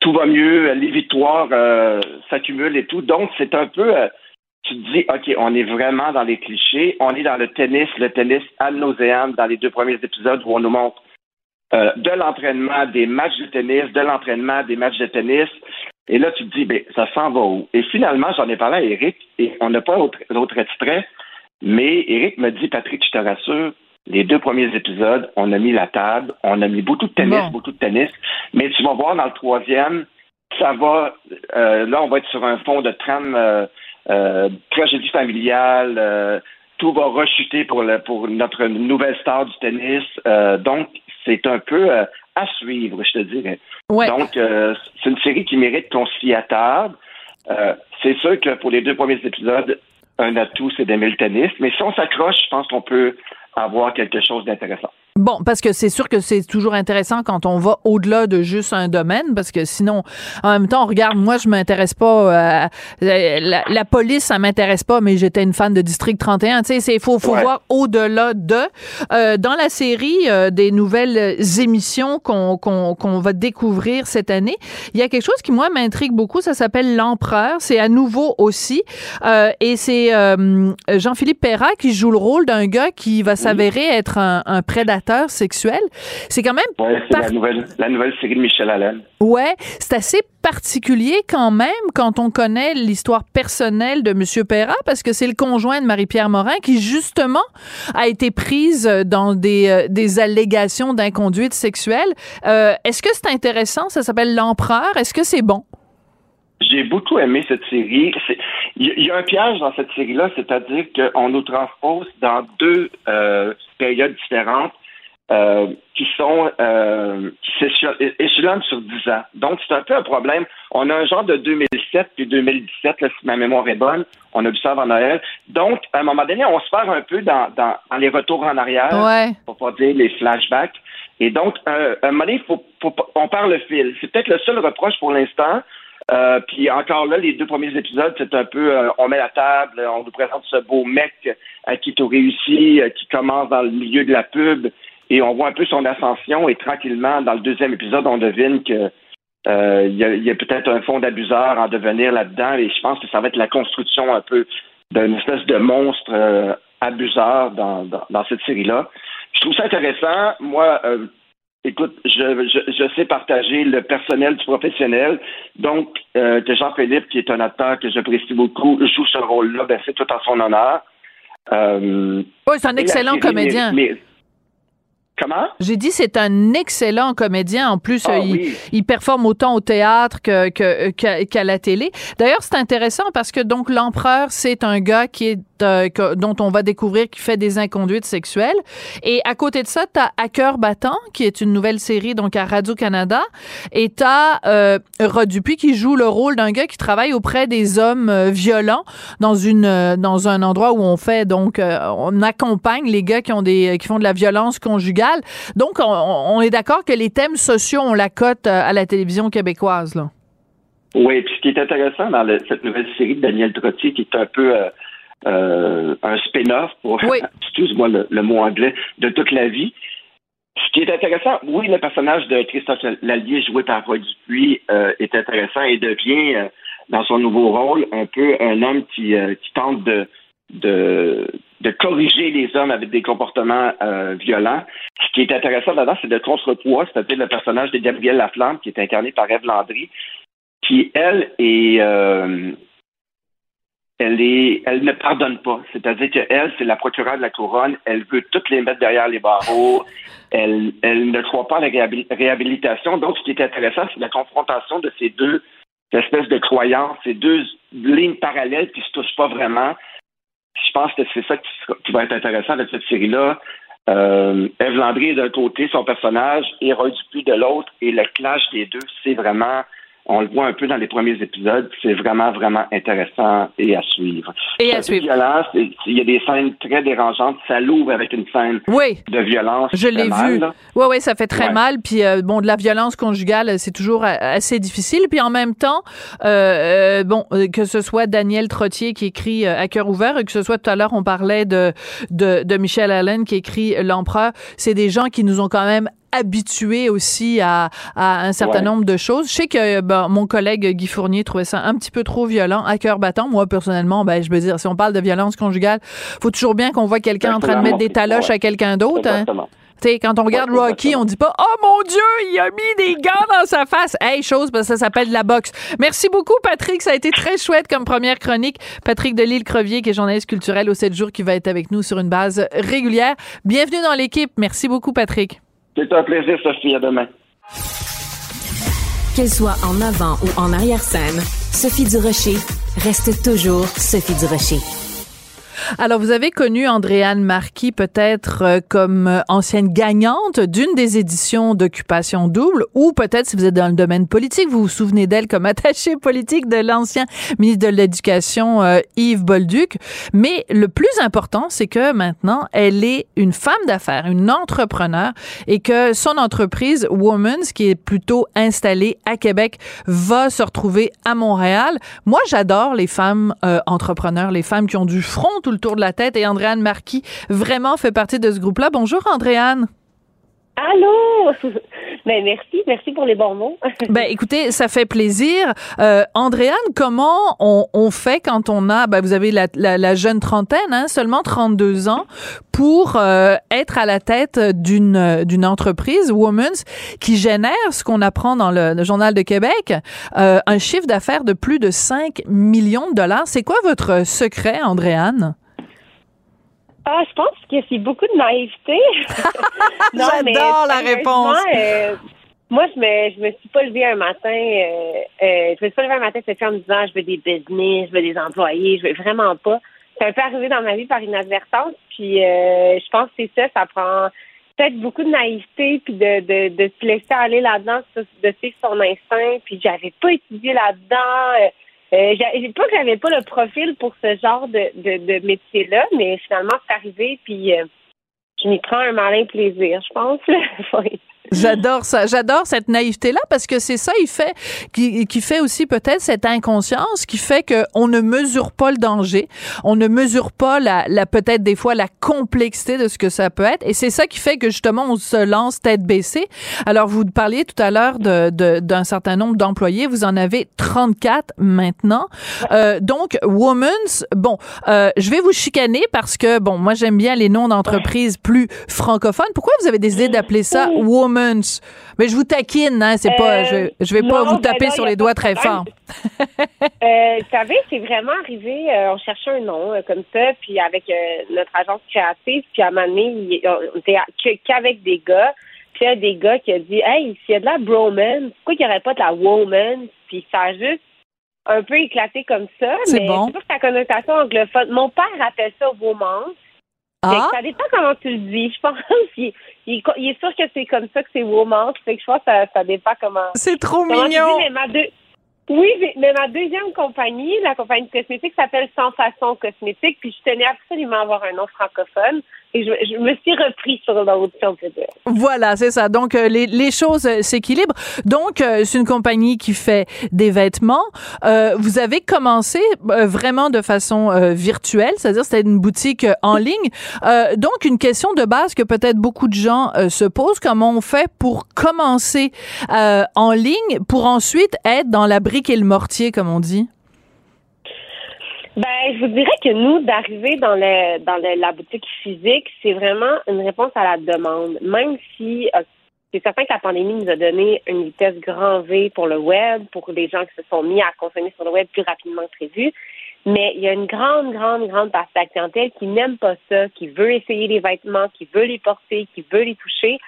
[SPEAKER 12] tout va mieux, les victoires euh, s'accumulent et tout. Donc, c'est un peu, euh, tu te dis, OK, on est vraiment dans les clichés, on est dans le tennis, le tennis nauseam dans les deux premiers épisodes où on nous montre de l'entraînement, des matchs de tennis, de l'entraînement, des matchs de tennis. Et là, tu te dis, ben, ça s'en va où? Et finalement, j'en ai parlé à Eric, et on n'a pas d'autres extrait, mais Eric me dit, Patrick, je te rassure, les deux premiers épisodes, on a mis la table, on a mis beaucoup de tennis, beaucoup de tennis, mais tu vas voir dans le troisième, ça va, euh, là, on va être sur un fond de trame euh, euh, tragédie familiale, tout va rechuter pour, le, pour notre nouvelle star du tennis. donc, c'est un peu à suivre, je te dirais.
[SPEAKER 1] Ouais.
[SPEAKER 12] Donc, euh, c'est une série qui mérite qu'on s'y attarde. Euh, c'est sûr que pour les deux premiers épisodes, un atout, c'est d'aimer le tennis. Mais si on s'accroche, je pense qu'on peut avoir quelque chose d'intéressant.
[SPEAKER 1] Bon, parce que c'est sûr que c'est toujours intéressant quand on va au-delà de juste un domaine, parce que sinon, en même temps, regarde, moi, je m'intéresse pas à la, la, police, ça m'intéresse pas, mais j'étais une fan de District 31. Tu sais, c'est faut, faut
[SPEAKER 12] Ouais.
[SPEAKER 1] voir au-delà de. Euh, dans la série euh, des nouvelles émissions qu'on qu'on qu'on va découvrir cette année, il y a quelque chose qui moi m'intrigue beaucoup. Ça s'appelle l'empereur. C'est à nouveau aussi, euh, et c'est euh, Jean-Philippe Perrat qui joue le rôle d'un gars qui va s'avérer être un, un prédateur sexuel. C'est quand même
[SPEAKER 12] Ouais, c'est la nouvelle, la nouvelle série de Michel Allen.
[SPEAKER 1] Ouais, c'est assez particulier quand même quand on connaît l'histoire personnelle de Monsieur Perrat parce que c'est le conjoint de Marie-Pierre Morin qui justement a été prise dans des, euh, des allégations d'inconduite sexuelle. Euh, Est-ce que c'est intéressant? Ça s'appelle L'Empereur. Est-ce que c'est bon?
[SPEAKER 12] J'ai beaucoup aimé cette série. C'est- Il y, il y a un piège dans cette série-là, c'est-à-dire qu'on nous transpose dans deux euh, périodes différentes euh, qui sont euh, qui échelonnent sur 10 ans. Donc, c'est un peu un problème. On a un genre de 2007 puis 2017, là, si ma mémoire est bonne. On a vu ça avant Noël. Donc, à un moment donné, on se perd un peu dans, dans, dans les retours en arrière,
[SPEAKER 1] Ouais.
[SPEAKER 12] pour pas dire les flashbacks. Et donc, euh, à un moment donné, faut, faut on perd le fil. C'est peut-être le seul reproche pour l'instant. Euh, puis encore là, les deux premiers épisodes, c'est un peu, euh, on met la table, on nous présente ce beau mec à qui tout réussi, euh, qui commence dans le milieu de la pub, et on voit un peu son ascension. Et tranquillement, dans le deuxième épisode, on devine que euh, il y a, y a peut-être un fond d'abuseur en devenir là-dedans. Et je pense que ça va être la construction un peu d'une espèce de monstre euh, abuseur dans, dans, dans cette série-là. Je trouve ça intéressant. Moi, euh, écoute, je, je, je sais partager le personnel du professionnel. Donc, euh, que Jean-Philippe, qui est un acteur que j'apprécie beaucoup, joue ce rôle-là, ben, c'est tout en son honneur. Euh,
[SPEAKER 1] Oui, c'est un excellent
[SPEAKER 12] série
[SPEAKER 1] comédien.
[SPEAKER 12] Comment?
[SPEAKER 1] J'ai dit c'est un excellent comédien. En plus,
[SPEAKER 12] Ah
[SPEAKER 1] euh, il,
[SPEAKER 12] oui.
[SPEAKER 1] il performe autant au théâtre que, que- qu'à, qu'à la télé. D'ailleurs, c'est intéressant parce que donc l'empereur, c'est un gars qui est euh, que- dont on va découvrir qu'il fait des inconduites sexuelles. Et à côté de ça, t'as À cœur battant, qui est une nouvelle série donc à Radio Canada, et t'as euh, Rod Dupuis qui joue le rôle d'un gars qui travaille auprès des hommes euh, violents dans une euh, dans un endroit où on fait donc euh, on accompagne les gars qui ont des qui font de la violence conjugale. Donc on, on est d'accord que les thèmes sociaux on la cote euh, à la télévision québécoise là.
[SPEAKER 12] Oui, puis ce qui est intéressant dans le- cette nouvelle série de Daniel Trottier, qui est un peu euh, euh, un spin-off, pour, excuse-moi le, le mot anglais, de toute la vie. Ce qui est intéressant, oui, le personnage de Christophe Lallier, joué par Roy Dupuis, euh, est intéressant et devient, euh, dans son nouveau rôle, un peu un homme qui, euh, qui tente de, de, de corriger les hommes avec des comportements euh, violents. Ce qui est intéressant là-dedans, c'est de contrepoids, c'est-à-dire le personnage de Gabrielle Laflamme, qui est incarné par Ève Landry, qui, elle, est... euh, elle est, elle ne pardonne pas. C'est-à-dire qu'elle, c'est la procureure de la couronne. Elle veut toutes les mettre derrière les barreaux. Elle, elle ne croit pas à la réhabil- réhabilitation. Donc, ce qui est intéressant, c'est la confrontation de ces deux espèces de croyances, ces deux lignes parallèles qui se touchent pas vraiment. Je pense que c'est ça qui, va être intéressant avec cette série-là. Euh, Ève Landry d'un côté, son personnage, et Roy Dupuis de l'autre, et le clash des deux, c'est vraiment, on le voit un peu dans les premiers épisodes, c'est vraiment, vraiment intéressant et à suivre.
[SPEAKER 1] Et à
[SPEAKER 12] peu violent, c'est- il y a des scènes très dérangeantes, ça l'ouvre avec une scène
[SPEAKER 1] Oui.
[SPEAKER 12] de violence.
[SPEAKER 1] Je l'ai vu. Oui, oui, ça fait très
[SPEAKER 12] Ouais.
[SPEAKER 1] mal. Puis, euh, bon, de la violence conjugale, c'est toujours assez difficile. Puis, en même temps, euh, euh, bon, euh, que ce soit Daniel Trottier qui écrit euh, À cœur ouvert, et que ce soit tout à l'heure, on parlait de, de, de Michel Allen qui écrit L'Empereur, c'est des gens qui nous ont quand même habitués aussi à, à un certain
[SPEAKER 14] Ouais.
[SPEAKER 1] nombre de choses. Je sais que ben, mon collègue Guy Fournier trouvait ça un petit peu trop violent, à cœur battant. Moi, personnellement, ben, je veux dire, si on parle de violence conjugale, faut toujours bien qu'on voit quelqu'un en train de mettre des taloches
[SPEAKER 12] Ouais.
[SPEAKER 1] à quelqu'un d'autre. hein.
[SPEAKER 12] Exactement.
[SPEAKER 1] Tu sais, quand on regarde Rocky, on dit pas Oh mon Dieu, il a mis des gants dans sa face. Hey, chose, parce que ça s'appelle de la boxe. Merci beaucoup, Patrick. Ça a été très chouette comme première chronique. Patrick Delisle-Crevier, qui est journaliste culturel au 7 jours, qui va être avec nous sur une base régulière. Bienvenue dans l'équipe. Merci beaucoup, Patrick.
[SPEAKER 12] C'est un plaisir, Sophie. À demain.
[SPEAKER 11] Qu'elle soit en avant ou en arrière-scène, Sophie Durocher reste toujours Sophie Durocher.
[SPEAKER 1] Alors, vous avez connu Andréane Marquis peut-être euh, comme euh, ancienne gagnante d'une des éditions d'Occupation Double, ou peut-être si vous êtes dans le domaine politique, vous vous souvenez d'elle comme attachée politique de l'ancien ministre de l'Éducation euh, Yves Bolduc. Mais le plus important, c'est que maintenant, elle est une femme d'affaires, une entrepreneur, et que son entreprise Women's, qui est plutôt installée à Québec, va se retrouver à Montréal. Moi, j'adore les femmes entrepreneurs, les femmes qui ont du front tout le tour de la tête. Et Andréane Marquis vraiment fait partie de ce groupe-là. Bonjour, Andréane.
[SPEAKER 14] Allô! Ben merci, merci pour les bons mots.
[SPEAKER 1] ben écoutez, ça fait plaisir. Euh, Andréane, comment on, fait quand on a, ben, vous avez la, jeune trentaine, hein, seulement 32 ans, pour euh, être à la tête d'une d'une entreprise, Women's, qui génère ce qu'on apprend dans le, Journal de Québec, euh, un chiffre d'affaires de plus de 5 millions de dollars. C'est quoi votre secret, Andréane?
[SPEAKER 14] Ah, je pense que c'est beaucoup de naïveté.
[SPEAKER 1] J'adore la réponse.
[SPEAKER 14] Euh, moi, je me, je me suis pas levée un matin, euh, euh, je me suis pas levée un matin cette en me disant je veux des business, je veux des employés, je veux vraiment pas. C'est un peu arrivé dans ma vie par inadvertance, puis je pense que c'est ça, ça prend peut-être beaucoup de naïveté, puis de, de, de se laisser aller là-dedans, de suivre son instinct, puis j'avais pas étudié là-dedans. Euh, pas que j'avais pas le profil pour ce genre de, de, de métier-là, mais finalement, c'est arrivé, puis euh, je m'y prends un malin plaisir, je pense.
[SPEAKER 1] J'adore ça. J'adore cette naïveté-là parce que c'est ça, il fait, qui, qui fait aussi peut-être cette inconscience qui fait qu'on ne mesure pas le danger. On ne mesure pas la, la peut-être des fois la complexité de ce que ça peut être. Et c'est ça qui fait que justement, on se lance tête baissée. Alors, vous parliez tout à l'heure d'un de, d'un certain nombre d'employés. Vous en avez 34 maintenant. Euh, donc, Women's, bon, euh, je vais vous chicaner parce que, bon, moi, j'aime bien les noms d'entreprises plus francophones. Pourquoi vous avez décidé d'appeler ça Women's? Mais je vous taquine, hein, c'est pas, je, je vais pas vous ben taper sur les doigts très fort.
[SPEAKER 14] euh, vous savez, c'est vraiment arrivé, euh, on cherchait un nom euh, comme ça, puis avec euh, notre agence créative, puis à un moment donné, on était qu'avec des gars, puis il y a des gars qui ont dit, hey, s'il y a de la bromance, pourquoi il n'y aurait pas de la woman? Puis ça a juste un peu éclaté comme ça, mais
[SPEAKER 1] bon.
[SPEAKER 14] c'est que sa connotation anglophone. Mon père appelle ça woman.
[SPEAKER 1] Ah?
[SPEAKER 14] Ça dépend comment tu le dis. Je pense qu'il il, est sûr que c'est comme ça que c'est woman. Fait que je pense que ça, ça dépend comment.
[SPEAKER 1] C'est trop mignon.
[SPEAKER 14] oui, mais ma deuxième compagnie, la compagnie cosmétique, s'appelle Sans Façon Cosmétique. Puis je tenais absolument à avoir un nom francophone. Et je, je, me suis repris sur l'autre, si on peut dire.
[SPEAKER 1] Voilà, c'est ça. Donc, euh, les, les, choses euh, s'équilibrent. Donc, euh, c'est une compagnie qui fait des vêtements. vous avez commencé vraiment de façon virtuelle, c'est-à-dire c'était une boutique en ligne. donc, une question de base que peut-être beaucoup de gens se posent, comment on fait pour commencer en ligne pour ensuite être dans la brique et le mortier, comme on dit?
[SPEAKER 14] Ben, je vous dirais que nous, d'arriver dans le, dans la boutique physique, c'est vraiment une réponse à la demande. Même si euh, c'est certain que la pandémie nous a donné une vitesse grand V pour le web, pour les gens qui se sont mis à consommer sur le web plus rapidement que prévu. Mais il y a une grande, grande, grande partie de la clientèle qui n'aime pas ça, qui veut essayer les vêtements, qui veut les porter, qui veut les toucher.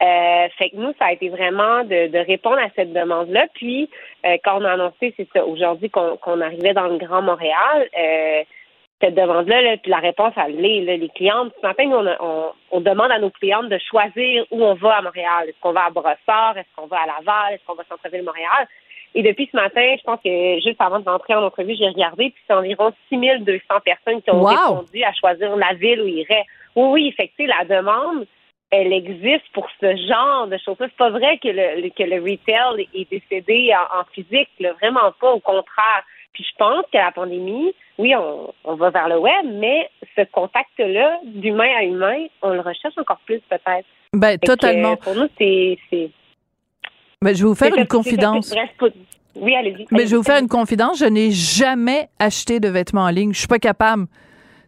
[SPEAKER 14] Euh, fait que nous, ça a été vraiment de, de répondre à cette demande-là. Puis, euh, quand on a annoncé, c'est ça, aujourd'hui qu'on arrivait dans le Grand Montréal, euh, cette demande-là, là, puis la réponse, à l'est. Les clientes, ce matin, on, on, on, demande à nos clientes de choisir où on va à Montréal. Est-ce qu'on va à Brossard? Est-ce qu'on va à Laval? Est-ce qu'on va à Centre-Ville-Montréal? Et depuis ce matin, je pense que juste avant de rentrer en entrevue, j'ai regardé, puis c'est environ 6200 personnes qui ont répondu à choisir la ville où ils iraient. Oui, oui, fait que, la demande, elle existe pour ce genre de choses. C'est pas vrai que le, que le retail est décédé en, physique, vraiment pas, au contraire. Puis je pense que la pandémie, oui, on, on va vers le web, mais ce contact-là, d'humain à humain, on le recherche encore plus peut-être.
[SPEAKER 1] Ben, totalement.
[SPEAKER 14] pour nous, c'est.
[SPEAKER 1] Ben, je vais vous faire une confidence.
[SPEAKER 14] Oui, allez-y.
[SPEAKER 1] Mais je vais vous faire une confidence. Je n'ai jamais acheté de vêtements en ligne. Je suis pas capable.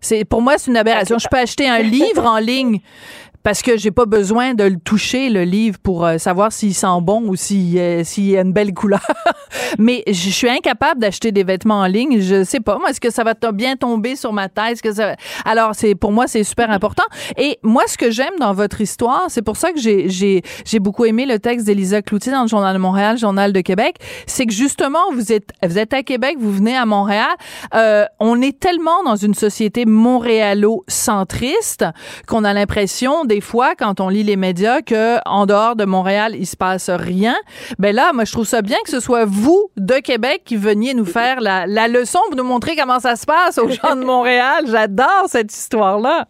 [SPEAKER 1] C'est pour moi c'est une aberration. Je peux acheter un livre en ligne parce que j'ai pas besoin de le toucher le livre pour euh, savoir s'il sent bon ou s'il euh, s'il a une belle couleur. Mais je suis incapable d'acheter des vêtements en ligne. Je sais pas. Moi, est-ce que ça va bien tomber sur ma tête? Est-ce que ça... Alors, c'est pour moi, c'est super important. Et moi, ce que j'aime dans votre histoire, c'est pour ça que j'ai j'ai j'ai beaucoup aimé le texte d'Élisa Cloutier dans le Journal de Montréal, Journal de Québec, c'est que justement, vous êtes vous êtes à Québec, vous venez à Montréal. Euh, on est tellement dans une société montréalo-centriste qu'on a l'impression des fois, quand on lit les médias, que en dehors de Montréal, il se passe rien. Ben là, moi, je trouve ça bien que ce soit vous de Québec qui veniez nous faire la, leçon pour nous montrer comment ça se passe aux gens de Montréal. J'adore cette histoire-là.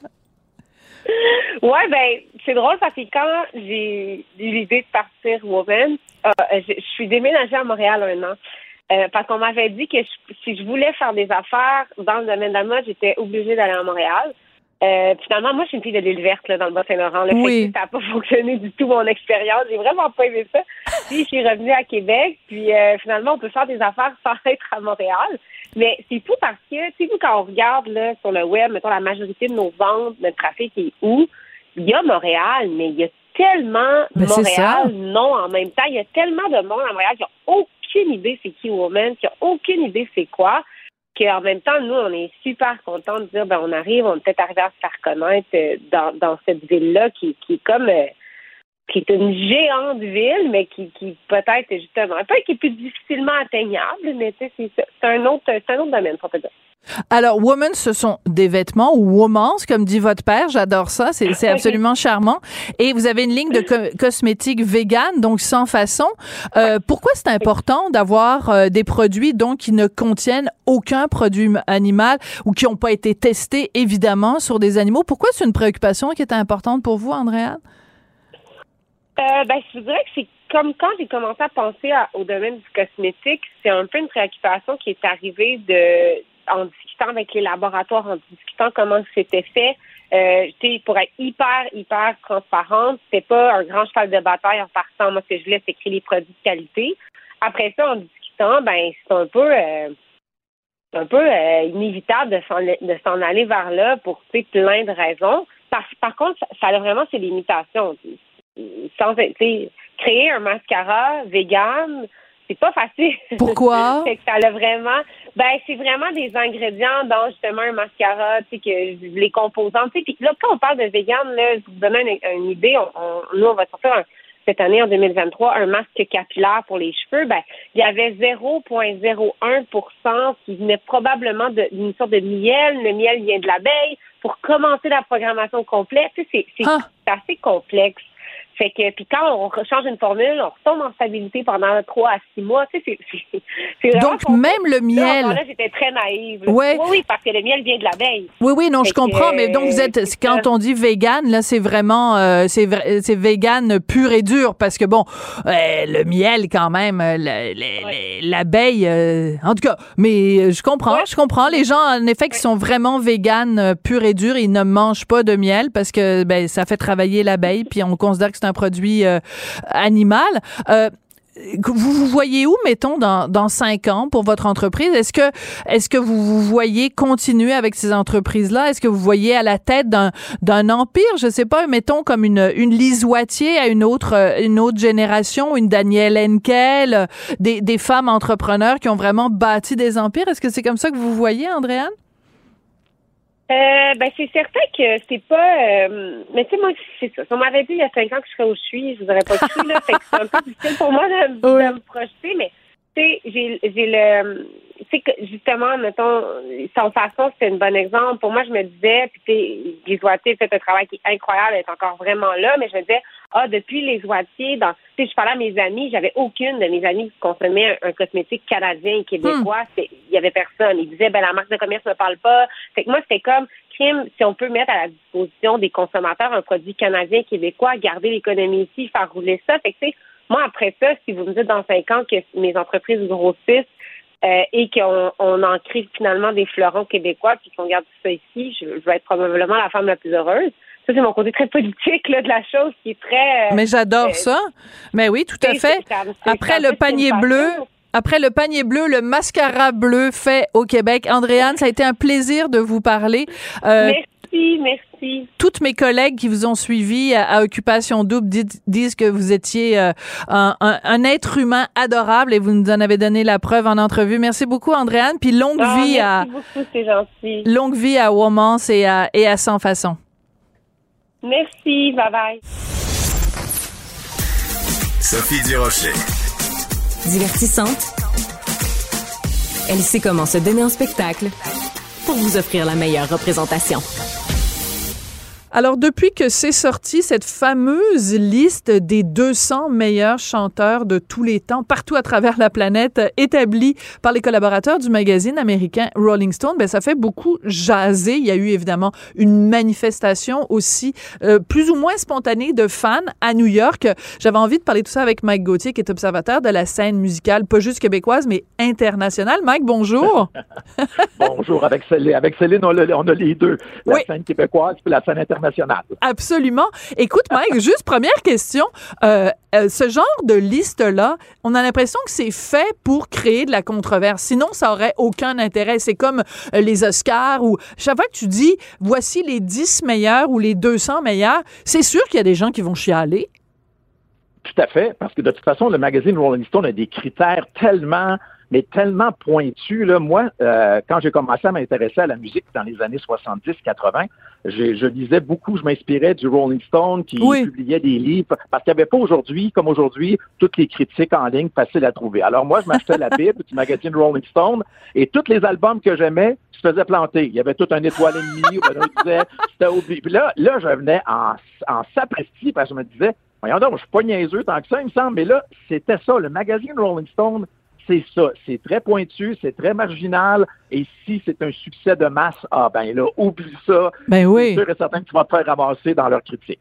[SPEAKER 14] Ouais, ben, c'est drôle parce que quand j'ai eu l'idée de partir Woman, euh, je, suis déménagée à Montréal un an. Euh, parce qu'on m'avait dit que si je voulais faire des affaires dans le domaine de la j'étais obligée d'aller à Montréal. Euh, finalement, moi, je suis une fille de l'île verte là, dans le Bas-Saint-Laurent. Le
[SPEAKER 1] Oui.
[SPEAKER 14] fait que ça n'a pas fonctionné du tout, mon expérience. J'ai vraiment pas aimé ça. Puis, je suis revenue à Québec. Puis, euh, finalement, on peut faire des affaires sans être à Montréal. Mais c'est fou parce que, tu sais, vous, quand on regarde là, sur le web, mettons, la majorité de nos ventes, notre trafic est où? Il y a Montréal, mais il y a tellement
[SPEAKER 1] Ben.
[SPEAKER 14] Montréal, non, en même temps. Il y a tellement de monde à Montréal qui n'a aucune idée c'est qui Woman, qui n'a aucune idée c'est quoi qu'en même temps, nous, on est super contents de dire, ben, on arrive, on peut-être arrivé à se faire connaître euh, dans, dans cette ville-là qui, qui est comme, euh, qui est une géante ville, mais qui, qui peut-être, justement, peut-être qui est plus difficilement atteignable, mais c'est un autre, un autre domaine, pour te dire.
[SPEAKER 1] Alors, women, ce sont des vêtements ou womans, comme dit votre père. J'adore ça. C'est absolument charmant. Et vous avez une ligne de co- cosmétiques vegan, donc sans façon. Euh, pourquoi c'est important d'avoir euh, des produits donc qui ne contiennent aucun produit animal ou qui n'ont pas été testés évidemment sur des animaux? Pourquoi c'est une préoccupation qui est importante pour vous, Andréane?
[SPEAKER 14] Euh, ben, je vous dirais que c'est comme quand j'ai commencé à penser à- au domaine du cosmétique, c'est un peu une préoccupation qui est arrivée de en discutant avec les laboratoires, en discutant comment c'était fait. Euh, pour être hyper, hyper transparente, c'était pas un grand cheval de bataille en partant. Moi, ce que je voulais, c'est créer des produits de qualité. Après ça, en discutant, ben, c'est un peu, euh, un peu euh, inévitable de s'en, aller vers là pour plein de raisons. Par, par contre, ça, a vraiment ses limitations. Créer un mascara vegan, c'est pas facile.
[SPEAKER 1] Pourquoi?
[SPEAKER 14] Fait que ça a vraiment, ben, c'est vraiment des ingrédients dans justement un mascara, tu sais, que les composants, tu sais. Puis là, quand on parle de vegan, là, je vous donne une, une idée. On, on- nous, on va sortir un- cette année, en 2023, un masque capillaire pour les cheveux. Ben, il y avait 0,01% qui venait probablement d'une sorte de miel. Le miel vient de l'abeille. Pour commencer la programmation complète, tu sais, c'est, c'est assez complexe. Fait que, puis quand on change une formule, on retombe en stabilité pendant trois à six mois. Tu sais, c'est,
[SPEAKER 1] Donc, même le
[SPEAKER 14] Là,
[SPEAKER 1] miel.
[SPEAKER 14] encore là, j'étais très naïve. là.
[SPEAKER 1] Ouais.
[SPEAKER 14] Oui, oui, parce que le miel vient de l'abeille.
[SPEAKER 1] Oui, oui, non, je
[SPEAKER 14] que,
[SPEAKER 1] comprends, mais donc vous êtes,
[SPEAKER 14] euh,
[SPEAKER 1] quand on dit vegan, là, c'est vraiment, euh, c'est vegan pur et dur, parce que bon, euh, le miel quand même, le- le- le- l'abeille, euh, en tout cas, mais je comprends, je comprends. Les gens, en effet, qui sont vraiment vegan pur et dur, ils ne mangent pas de miel parce que ben, ça fait travailler l'abeille, puis on considère que c'est produit euh, animal. Euh, vous vous voyez où, mettons, dans, dans cinq ans pour votre entreprise? Est-ce que, est-ce que vous vous voyez continuer avec ces entreprises-là? Est-ce que vous voyez à la tête d'un, d'un empire? Je sais pas, mettons, comme une, une Lise à une autre, euh, une autre génération, une Danielle Henkel, des, des femmes entrepreneurs qui ont vraiment bâti des empires. Est-ce que c'est comme ça que vous voyez, Andréane?
[SPEAKER 14] Euh, ben, c'est certain que c'est pas. euh, mais tu sais, moi, c'est ça. Si on m'avait dit il y a cinq ans que je serais où je suis, je vous aurais pas cru, là. fait que c'est un peu difficile pour moi de, de me projeter, mais tu sais, j'ai j'ai le. Tu sais, que justement, mettons, sans façon, c'était un bon exemple. Pour moi, je me disais, puis tu sais, les Oitiers fait un travail qui est incroyable, elle est encore vraiment là, mais je me disais, ah, depuis les Oitiers, dans, tu sais, je parlais à mes amis, j'avais aucune de mes amis qui consommait un, un cosmétique canadien et québécois. C'est- Il y avait personne. Ils disaient, ben, la marque de commerce ne parle pas. Fait que moi, c'était comme, crime, si on peut mettre à la disposition des consommateurs un produit canadien, québécois, garder l'économie ici, faire rouler ça. Fait que, tu sais, moi, après ça, si vous me dites dans cinq ans que mes entreprises grossissent, euh, et qu'on on en crée finalement des fleurons québécois puis qu'on garde tout ça ici, je, je vais être probablement la femme la plus heureuse. Ça, c'est mon côté très politique là, de la chose qui est très... euh,
[SPEAKER 1] Mais j'adore
[SPEAKER 14] euh,
[SPEAKER 1] ça. Mais oui, tout à fait. Après le panier bleu, après le panier bleu, le mascara bleu fait au Québec. Andréane, ça a été un plaisir de vous parler.
[SPEAKER 14] Merci, merci.
[SPEAKER 1] Toutes mes collègues qui vous ont suivi à, Occupation Double disent, que vous étiez euh, un, être humain adorable et vous nous en avez donné la preuve en entrevue. Merci beaucoup, Andréane. Puis longue
[SPEAKER 14] ah,
[SPEAKER 1] vie
[SPEAKER 14] merci
[SPEAKER 1] à.
[SPEAKER 14] beaucoup, c'est gentil.
[SPEAKER 1] Longue vie à Womans et à, et à Sans Façon.
[SPEAKER 14] Merci. Bye bye.
[SPEAKER 15] Sophie Durocher.
[SPEAKER 11] Divertissante. Elle sait comment se donner en spectacle pour vous offrir la meilleure représentation.
[SPEAKER 1] Alors, depuis que c'est sorti, cette fameuse liste des 200 meilleurs chanteurs de tous les temps, partout à travers la planète, établie par les collaborateurs du magazine américain Rolling Stone, ben, ça fait beaucoup jaser. Il y a eu évidemment une manifestation aussi euh, plus ou moins spontanée de fans à New York. J'avais envie de parler de tout ça avec Mike Gauthier, qui est observateur de la scène musicale, pas juste québécoise, mais internationale. Mike, bonjour.
[SPEAKER 16] bonjour. Avec Céline, avec Céline on, a, les deux, la scène québécoise et la scène internationale.
[SPEAKER 1] Absolument. Écoute, Mike, juste première question. Euh, euh, ce genre de liste-là, on a l'impression que c'est fait pour créer de la controverse. Sinon, ça aurait aucun intérêt. C'est comme euh, les Oscars ou chaque fois que tu dis voici les 10 meilleurs ou les 200 meilleurs, c'est sûr qu'il y a des gens qui vont chialer.
[SPEAKER 16] Tout à fait, parce que de toute façon, le magazine Rolling Stone a des critères tellement mais tellement pointu. Là. Moi, euh, quand j'ai commencé à m'intéresser à la musique dans les années 70-80, je lisais beaucoup, je m'inspirais du Rolling Stone qui publiait des livres, parce qu'il n'y avait pas aujourd'hui, comme aujourd'hui, toutes les critiques en ligne faciles à trouver. Alors moi, je m'achetais la Bible du magazine Rolling Stone et tous les albums que j'aimais, je faisais planter. Il y avait tout un étoile et demi, ou ben, disait, c'était oublié. Puis là, là, je venais en, en sapristi, parce que je me disais, voyons donc, je suis pas niaiseux tant que ça, il me semble, mais là, c'était ça, le magazine Rolling Stone c'est ça. C'est très pointu, c'est très marginal. Et si c'est un succès de masse, ah ben là, oublie ça.
[SPEAKER 1] Ben oui.
[SPEAKER 16] C'est sûr et certain que tu vas te faire ramasser dans leur critique.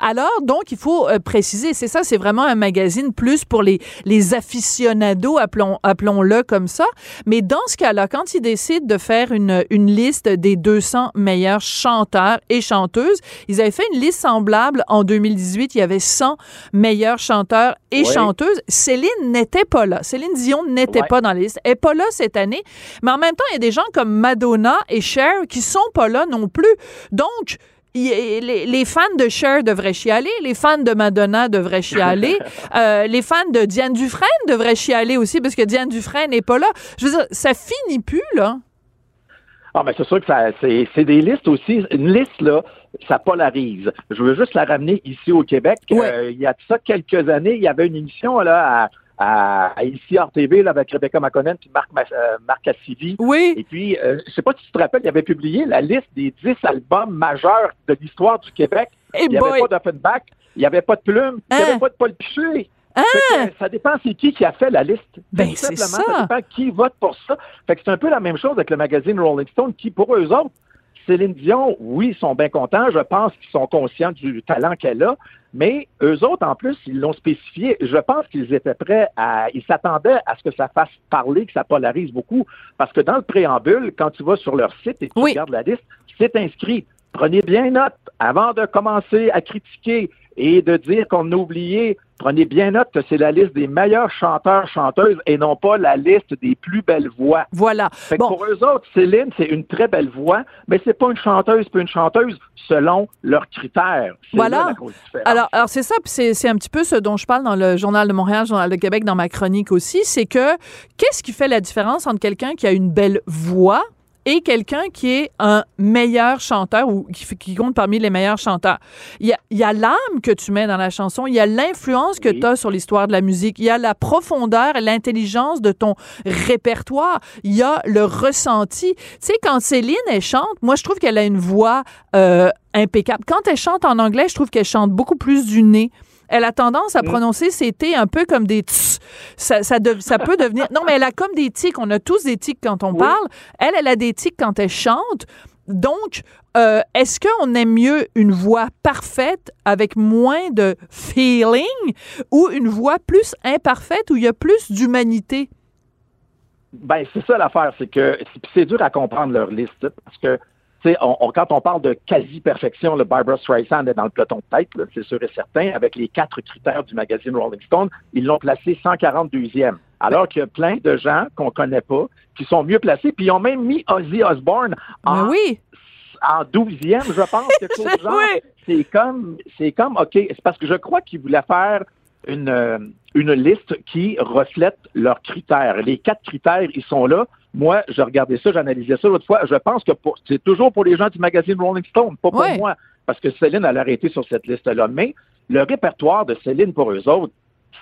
[SPEAKER 1] Alors, donc, il faut euh, préciser, c'est ça, c'est vraiment un magazine plus pour les, les aficionados, appelons, appelons-le comme ça. Mais dans ce cas-là, quand ils décident de faire une, une liste des 200 meilleurs chanteurs et chanteuses, ils avaient fait une liste semblable en 2018. Il y avait 100 meilleurs chanteurs et chanteuses. Céline n'était pas là. Céline Dion n'était pas dans la liste. Elle n'est pas là cette année. Mais en même temps, il y a des gens comme Madonna et Cher qui sont pas là non plus. Donc, les, fans de Cher devraient chialer, les fans de Madonna devraient chialer, euh, les fans de Diane Dufresne devraient chialer aussi parce que Diane Dufresne n'est pas là. Je veux dire, ça finit plus, là.
[SPEAKER 16] Ah, mais c'est sûr que c'est, des listes aussi. Une liste, là, ça polarise. Je veux juste la ramener ici au Québec. Euh, il y a ça quelques années, il y avait une émission là à à, ici RTV là, avec Rebecca McConnell puis Marc, euh, Marc
[SPEAKER 1] Oui.
[SPEAKER 16] Et puis, euh, je sais pas si tu te rappelles, il avait publié la liste des 10 albums majeurs de l'histoire du Québec. il n'y avait pas d'Offenbach, il n'y avait pas de Plume, il n'y avait hein? pas de Paul Piché.
[SPEAKER 1] Hein?
[SPEAKER 16] ça dépend c'est qui qui a fait la liste.
[SPEAKER 1] Ben, c'est ça.
[SPEAKER 16] ça dépend qui vote pour ça. Fait que c'est un peu la même chose avec le magazine Rolling Stone qui, pour eux autres, Céline Dion, oui, ils sont bien contents. Je pense qu'ils sont conscients du talent qu'elle a. Mais eux autres, en plus, ils l'ont spécifié. Je pense qu'ils étaient prêts à. Ils s'attendaient à ce que ça fasse parler, que ça polarise beaucoup. Parce que dans le préambule, quand tu vas sur leur site et que tu regardes la liste, c'est inscrit. Prenez bien note avant de commencer à critiquer et de dire qu'on a oublié, prenez bien note que c'est la liste des meilleurs chanteurs, chanteuses et non pas la liste des plus belles voix.
[SPEAKER 1] Voilà.
[SPEAKER 16] Pour eux autres, Céline, c'est une très belle voix, mais c'est pas une chanteuse, pas une chanteuse selon leurs critères.
[SPEAKER 1] Voilà. alors, alors c'est ça, c'est un petit peu ce dont je parle dans le Journal de Montréal, Journal de Québec, dans ma chronique aussi, c'est que qu'est-ce qui fait la différence entre quelqu'un qui a une belle voix et quelqu'un qui est un meilleur chanteur ou qui, compte parmi les meilleurs chanteurs. Il y a, l'âme que tu mets dans la chanson, il y a l'influence que tu as sur l'histoire de la musique, il y a la profondeur et l'intelligence de ton répertoire, il y a le ressenti. Tu sais, quand Céline, elle chante, moi, je trouve qu'elle a une voix euh, impeccable. Quand elle chante en anglais, je trouve qu'elle chante beaucoup plus du nez. Elle a tendance à mm. prononcer ses T un peu comme des tss. Ça, ça, peut devenir. Non, mais elle a comme des tics. On a tous des tics quand on parle. Elle, elle a des tics quand elle chante. Donc, euh, est-ce qu'on aime mieux une voix parfaite avec moins de feeling ou une voix plus imparfaite où il y a plus d'humanité?
[SPEAKER 16] Ben, c'est ça l'affaire, c'est que c'est dur à comprendre leur liste parce que quand on parle de quasi-perfection, le Barbara Streisand est dans le peloton de tête, c'est sûr et certain. Avec les quatre critères du magazine Rolling Stone, ils l'ont placé 142e. Alors qu'il y a plein de gens qu'on connaît pas qui sont mieux placés, puis ils ont même mis Ozzy Osbourne en
[SPEAKER 1] oui.
[SPEAKER 16] en douzième, je pense, quelque chose. C'est comme, c'est comme, OK, c'est parce que je crois qu'ils voulaient faire une, euh, une liste qui reflète leurs critères. Les quatre critères, ils sont là. Moi, je regardais ça, j'analysais ça l'autre fois. Je pense que pour- c'est toujours pour les gens du magazine Rolling Stone, pas pour
[SPEAKER 1] Ouais.
[SPEAKER 16] moi, parce que Céline, elle a arrêté sur cette liste-là. Mais le répertoire de Céline pour eux autres,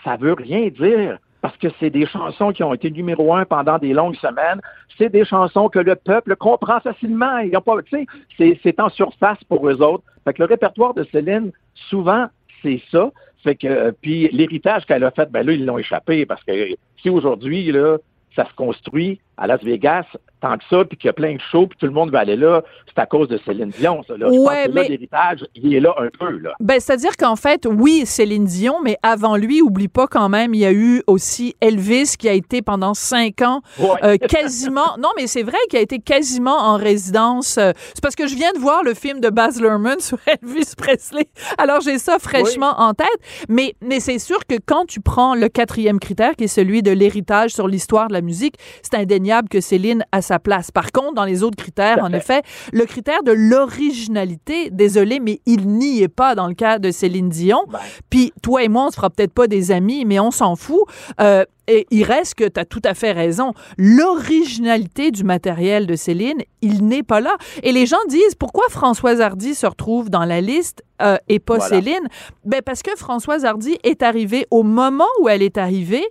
[SPEAKER 16] ça veut rien dire. Parce que c'est des chansons qui ont été numéro un pendant des longues semaines. C'est des chansons que le peuple comprend facilement. Ils ont pas, tu sais, c'est, c'est en surface pour eux autres. Fait que le répertoire de Céline, souvent, c'est ça. Fait que, euh, puis l'héritage qu'elle a fait, ben là, ils l'ont échappé parce que si aujourd'hui, là, ça se construit à Las Vegas tant que ça, puis qu'il y a plein de shows, puis tout le monde va aller là, c'est à cause de Céline Dion, ça. Là. Je pense
[SPEAKER 1] Ouais,
[SPEAKER 16] que
[SPEAKER 1] mais-
[SPEAKER 16] l'héritage, il est là un peu, là.
[SPEAKER 1] Ben, c'est-à-dire qu'en fait, oui, Céline Dion, mais avant lui, oublie pas quand même, il y a eu aussi Elvis qui a été pendant cinq ans
[SPEAKER 16] Ouais.
[SPEAKER 1] euh, quasiment. non, mais c'est vrai qu'il a été quasiment en résidence. euh, c'est parce que je viens de voir le film de Baz Luhrmann sur Elvis Presley. Alors j'ai ça fraîchement en tête. Mais, mais c'est sûr que quand tu prends le quatrième critère, qui est celui de l'héritage sur l'histoire de la musique, c'est indéniable que Céline a sa place. Par contre, dans les autres critères, en effet, le critère de l'originalité, désolé, mais il n'y est pas dans le cas de Céline Dion. Puis toi et moi, on se fera peut-être pas des amis, mais on s'en fout. Euh, et il reste que tu as tout à fait raison. L'originalité du matériel de Céline, il n'est pas là. Et les gens disent pourquoi Françoise Hardy se retrouve dans la liste euh, et pas
[SPEAKER 17] Voilà.
[SPEAKER 1] Céline? Ben parce que Françoise Hardy est arrivée au moment où elle est arrivée.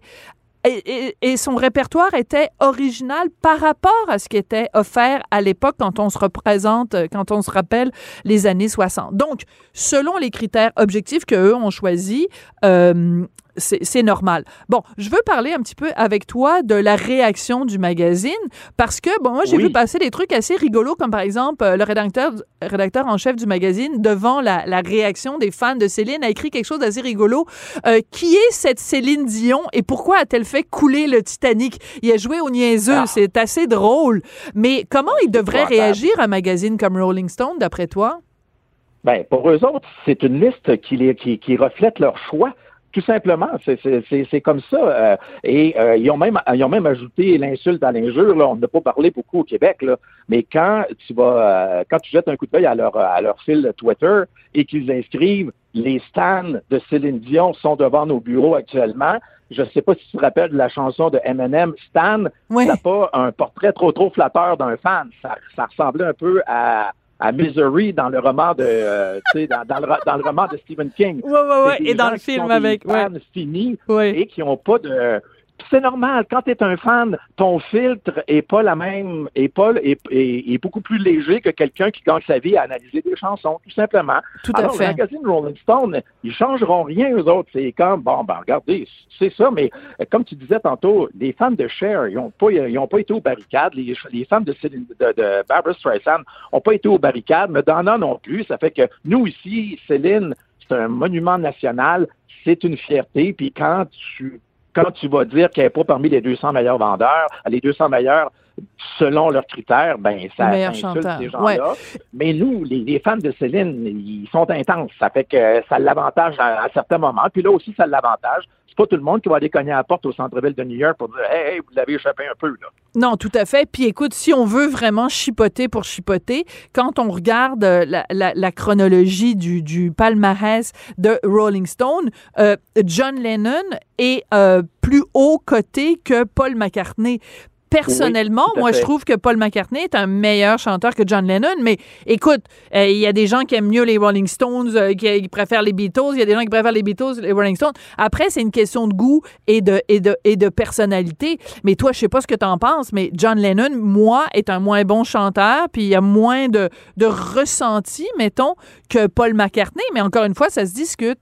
[SPEAKER 1] Et, son répertoire était original par rapport à ce qui était offert à l'époque quand on se représente, euh, quand on se rappelle les années 60. Donc, selon les critères objectifs qu'eux ont choisis, euh, c'est normal. Bon, je veux parler un petit peu avec toi de la réaction du magazine parce que, bon, moi, j'ai
[SPEAKER 17] Oui.
[SPEAKER 1] vu passer des trucs assez rigolos, comme par exemple euh, le rédacteur, rédacteur en chef du magazine, devant la, la réaction des fans de Céline, a écrit quelque chose d'assez rigolo. Euh, qui est cette Céline Dion et pourquoi a-t-elle fait couler le Titanic? Il a joué au niaiseux, c'est assez drôle. Mais comment il devrait réagir un magazine comme Rolling Stone, d'après toi?
[SPEAKER 16] Ben, pour eux autres, c'est une liste qui, les- qui, qui reflète leur choix. Tout simplement, c'est- c'est c'est- c'est comme ça. euh, et euh, ils, ont même, ils ont même ajouté l'insulte à l'injure. Là. On n'a pas parlé beaucoup au Québec, là. mais quand tu vas, euh, quand tu jettes un coup d'œil à leur, à leur fil Twitter et qu'ils inscrivent les stands de Céline Dion sont devant nos bureaux actuellement, je ne sais pas si tu te rappelles de la chanson de Eminem, Stan, ça n'a pas un portrait trop trop flatteur d'un fan. Ça, ça ressemblait un peu à, à Misery dans le roman de, euh, dans, dans le, dans le roman de Stephen King.
[SPEAKER 1] Ouais, ouais, ouais.
[SPEAKER 16] C'est des
[SPEAKER 1] Et dans le film avec, ouais.
[SPEAKER 16] finis et qui n'ont pas de. C'est normal. Quand tu es un fan, ton filtre est pas la même, est pas est, est- est beaucoup plus léger que quelqu'un qui gagne sa vie à analyser des chansons, tout simplement.
[SPEAKER 1] Tout à
[SPEAKER 16] Alors,
[SPEAKER 1] fait.
[SPEAKER 16] le magazine Rolling Stone, ils changeront rien eux autres. C'est comme bon, ben regardez, c'est ça. Mais euh, comme tu disais tantôt, les fans de Cher, ils n'ont pas, ils ont pas été aux barricades. Les, les fans de, Céline- de, de Barbara Streisand n'ont pas été aux barricades. Madonna non plus. Ça fait que nous ici, Céline, c'est un monument national. C'est une fierté. Puis quand tu quand tu vas dire qu'elle n'est pas parmi les 200 meilleurs vendeurs, les 200 meilleurs selon leurs critères, ben ça insulte ces gens-là.
[SPEAKER 1] ouais.
[SPEAKER 16] Mais nous, les, les fans de Céline, ils sont intenses. Ça fait que ça l'avantage à, à certains moments. Puis là aussi, ça l'avantage. C'est pas tout le monde qui va aller cogner à la porte au centre-ville de New York pour dire Hey, hey, vous l'avez échappé un peu, là.
[SPEAKER 1] Non, tout à fait. Puis écoute, si on veut vraiment chipoter pour chipoter, quand on regarde euh, la, chronologie du, du palmarès de Rolling Stone, euh, John Lennon est euh, plus haut coté que Paul McCartney. Personnellement, moi, je trouve que Paul McCartney est un meilleur chanteur que John Lennon. Mais écoute, euh, il y a des gens qui aiment mieux les Rolling Stones, euh, qui, qui préfèrent les Beatles. Il y a des gens qui préfèrent les Beatles, les Rolling Stones. Après, c'est une question de goût et de, et de, et de personnalité. Mais toi, je sais pas ce que tu en penses, mais John Lennon, moi, est un moins bon chanteur, puis il y a moins de, de ressenti, mettons, que Paul McCartney. Mais encore une fois, ça se discute.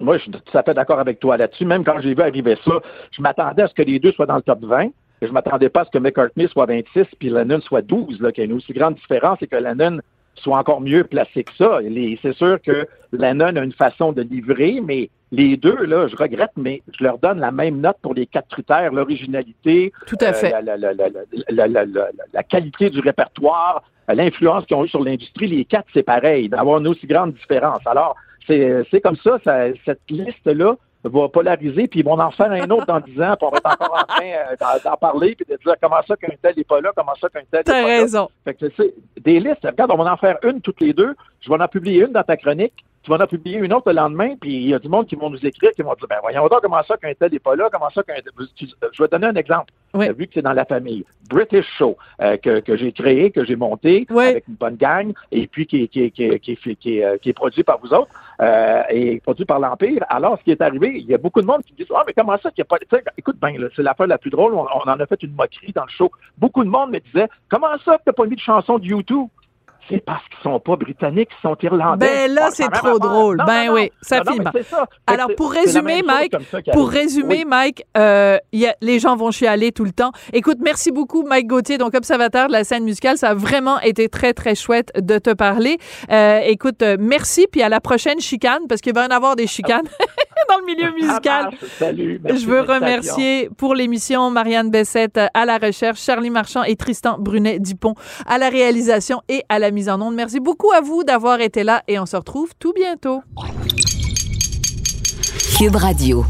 [SPEAKER 16] Moi, je suis tout à fait d'accord avec toi là-dessus. Même quand j'ai vu arriver ça, je m'attendais à ce que les deux soient dans le top 20. Je m'attendais pas à ce que McCartney soit 26 puis Lennon soit 12, là, qu'il y ait une aussi grande différence et que Lennon soit encore mieux placé que ça. C'est sûr que Lennon a une façon de livrer, mais les deux, là, je regrette, mais je leur donne la même note pour les quatre critères, l'originalité,
[SPEAKER 1] Tout à fait.
[SPEAKER 16] la, la- la- la- la- la- la- la qualité du répertoire, l'influence qu'ils ont eu sur l'industrie. Les quatre, c'est pareil, d'avoir une aussi grande différence. Alors, c'est c'est comme ça, ça- cette liste-là va polariser, puis ils vont en faire un autre dans 10 ans, puis on va être encore en train euh, d'en, parler, puis de dire comment ça qu'un tel n'est pas là, comment ça qu'un tel n'est
[SPEAKER 1] T'as
[SPEAKER 16] pas
[SPEAKER 1] raison.
[SPEAKER 16] là. Fait que, tu sais, des listes, regarde, on va en faire une toutes les deux. Je vais en publier une dans ta chronique. Tu vas en publier une autre le lendemain, puis il y a du monde qui vont nous écrire, qui vont dire, ben voyons donc comment ça qu'un tel n'est pas là, comment ça qu'un tu- Je vais te donner un exemple.
[SPEAKER 1] Oui.
[SPEAKER 16] Vu que c'est dans la famille. British Show, euh, que, que j'ai créé, que j'ai monté avec une bonne gang, et puis qui, qui, qui, qui, euh, qui est produit par vous autres, euh, et produit par l'Empire. Alors, ce qui est arrivé, il y a beaucoup de monde qui me disent, ah, mais comment ça qu'il n'y a pas... Tu sais, écoute bien, là, c'est l'affaire la plus drôle, on, on en a fait une moquerie dans le show. Beaucoup de monde me disait, comment ça que tu n'as pas mis de chanson de YouTube? C'est parce qu'ils sont pas britanniques, ils sont irlandais.
[SPEAKER 1] Ben là,
[SPEAKER 16] Ah,
[SPEAKER 1] c'est trop drôle.
[SPEAKER 16] Non,
[SPEAKER 1] ben
[SPEAKER 16] non,
[SPEAKER 1] oui,
[SPEAKER 16] non.
[SPEAKER 1] ça filme.
[SPEAKER 16] ça.
[SPEAKER 1] Alors, pour résumer, Mike, pour résumer,
[SPEAKER 16] Oui.
[SPEAKER 1] Mike, euh, y a- les gens vont chialer tout le temps. Écoute, merci beaucoup, Mike Gauthier, donc observateur de la scène musicale. Ça a vraiment été très, très chouette de te parler. Euh, écoute, euh, merci, puis à la prochaine chicane, parce qu'il va y en avoir des chicanes dans le milieu musical.
[SPEAKER 16] Ah, salut. merci
[SPEAKER 1] Je veux remercier pour l'émission Marianne Bessette à la recherche, Charlie Marchand et Tristan Brunet-Dupont à la réalisation et à la mise en onde. Merci beaucoup à vous d'avoir été là et on se retrouve tout bientôt.
[SPEAKER 11] Cube Radio.